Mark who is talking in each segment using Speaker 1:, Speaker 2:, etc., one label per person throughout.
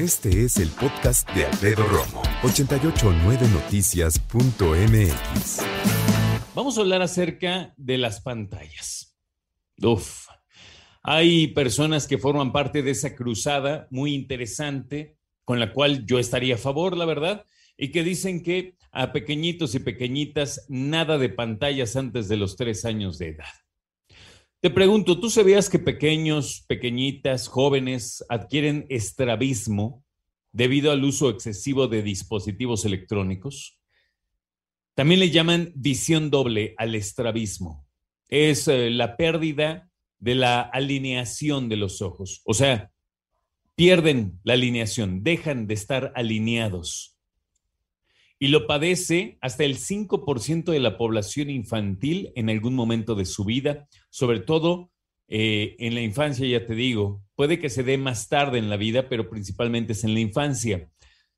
Speaker 1: Este es el podcast de Alfredo Romo, 889noticias.mx.
Speaker 2: Vamos a hablar acerca de las pantallas. Uf, hay personas que forman parte de esa cruzada muy interesante con la cual yo estaría a favor, la verdad, y que dicen que a pequeñitos y pequeñitas nada de pantallas antes de los tres años de edad. Te pregunto, ¿tú sabías que pequeños, pequeñitas, jóvenes adquieren estrabismo debido al uso excesivo de dispositivos electrónicos? También le llaman visión doble al estrabismo. Es eh, la pérdida de la alineación de los ojos. O sea, pierden la alineación, dejan de estar alineados y lo padece hasta el 5% de la población infantil en algún momento de su vida, sobre todo eh, en la infancia, ya te digo, puede que se dé más tarde en la vida, pero principalmente es en la infancia.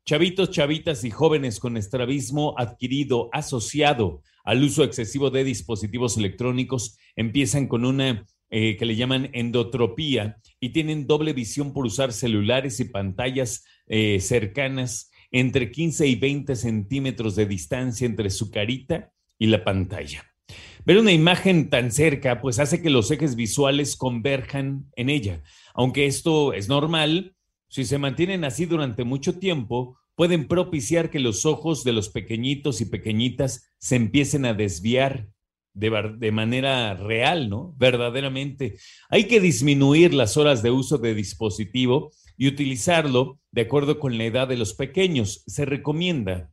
Speaker 2: Chavitos, chavitas y jóvenes con estrabismo adquirido asociado al uso excesivo de dispositivos electrónicos empiezan con una eh, que le llaman endotropía y tienen doble visión por usar celulares y pantallas eh, cercanas entre 15 y 20 centímetros de distancia entre su carita y la pantalla. Ver una imagen tan cerca pues hace que los ejes visuales converjan en ella. Aunque esto es normal, si se mantienen así durante mucho tiempo, pueden propiciar que los ojos de los pequeñitos y pequeñitas se empiecen a desviar de, de, manera real, ¿no? Verdaderamente. Hay que disminuir las horas de uso de dispositivo y utilizarlo de acuerdo con la edad de los pequeños. Se recomienda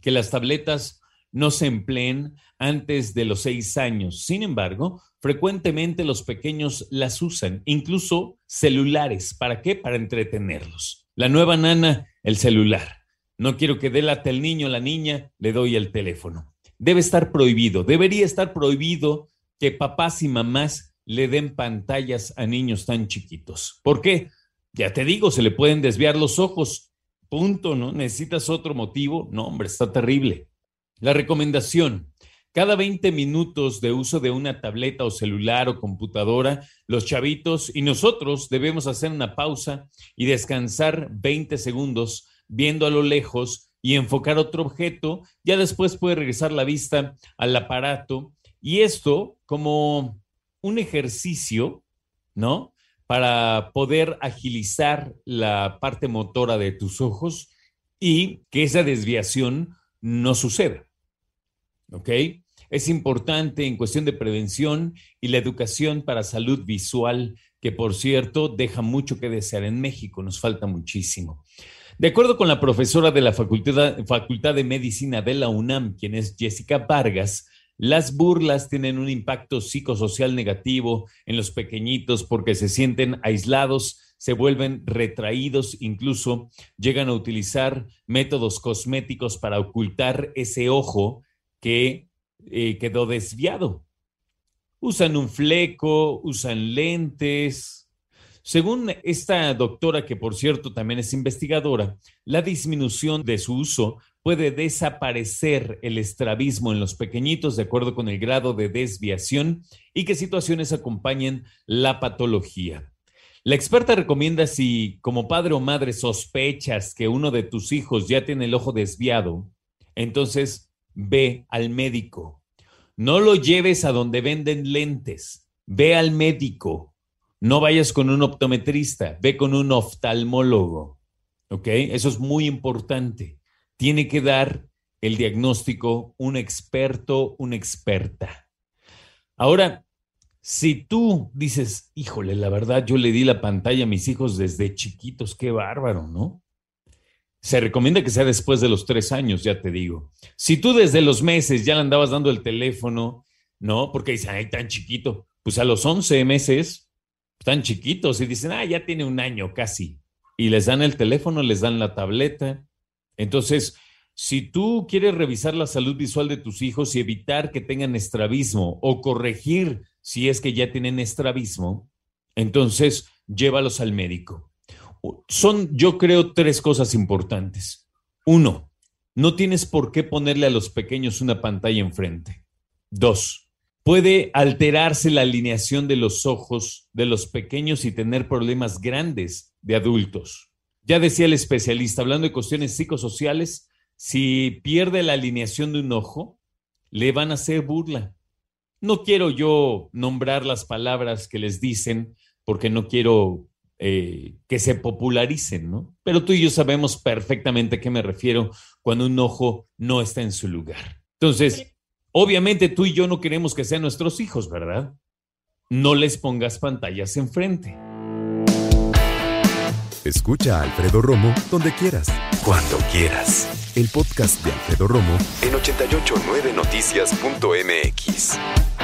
Speaker 2: que las tabletas no se empleen antes de los seis años. Sin embargo, frecuentemente los pequeños las usan, incluso celulares. ¿Para qué? Para entretenerlos. La nueva nana, el celular. No quiero que delate el niño la niña, le doy el teléfono. Debe estar prohibido, debería estar prohibido que papás y mamás le den pantallas a niños tan chiquitos. ¿Por qué? Ya te digo, se le pueden desviar los ojos. Punto, ¿no? ¿Necesitas otro motivo? No, hombre, está terrible. La recomendación, cada 20 minutos de uso de una tableta o celular o computadora, los chavitos y nosotros debemos hacer una pausa y descansar 20 segundos viendo a lo lejos y enfocar otro objeto. Ya después puede regresar la vista al aparato y esto como un ejercicio, ¿no? para poder agilizar la parte motora de tus ojos y que esa desviación no suceda. ¿Ok? Es importante en cuestión de prevención y la educación para salud visual, que por cierto deja mucho que desear en México, nos falta muchísimo. De acuerdo con la profesora de la Facultad, de Medicina de la UNAM, quien es Jessica Vargas, las burlas tienen un impacto psicosocial negativo en los pequeñitos porque se sienten aislados, se vuelven retraídos, incluso llegan a utilizar métodos cosméticos para ocultar ese ojo que eh, quedó desviado. Usan un fleco, usan lentes. Según esta doctora, que por cierto también es investigadora, la disminución de su uso puede desaparecer el estrabismo en los pequeñitos de acuerdo con el grado de desviación y qué situaciones acompañan la patología. La experta recomienda si como padre o madre sospechas que uno de tus hijos ya tiene el ojo desviado, entonces ve al médico. No lo lleves a donde venden lentes, ve al médico. No vayas con un optometrista, ve con un oftalmólogo. ¿Ok? Eso es muy importante tiene que dar el diagnóstico un experto, una experta. Ahora, si tú dices, híjole, la verdad, yo le di la pantalla a mis hijos desde chiquitos, qué bárbaro, ¿no? Se recomienda que sea después de los tres años, ya te digo. Si tú desde los meses ya le andabas dando el teléfono, ¿no? Porque dicen, ay, tan chiquito. Pues a los 11 meses, tan chiquitos, y dicen, ah, ya tiene un año casi. Y les dan el teléfono, les dan la tableta, entonces, si tú quieres revisar la salud visual de tus hijos y evitar que tengan estrabismo o corregir si es que ya tienen estrabismo, entonces llévalos al médico. Son, yo creo, tres cosas importantes. Uno, no tienes por qué ponerle a los pequeños una pantalla enfrente. Dos, puede alterarse la alineación de los ojos de los pequeños y tener problemas grandes de adultos. Ya decía el especialista, hablando de cuestiones psicosociales, si pierde la alineación de un ojo, le van a hacer burla. No quiero yo nombrar las palabras que les dicen porque no quiero eh, que se popularicen, ¿no? Pero tú y yo sabemos perfectamente a qué me refiero cuando un ojo no está en su lugar. Entonces, obviamente tú y yo no queremos que sean nuestros hijos, ¿verdad? No les pongas pantallas enfrente.
Speaker 1: Escucha a Alfredo Romo donde quieras, cuando quieras. El podcast de Alfredo Romo en 889noticias.mx.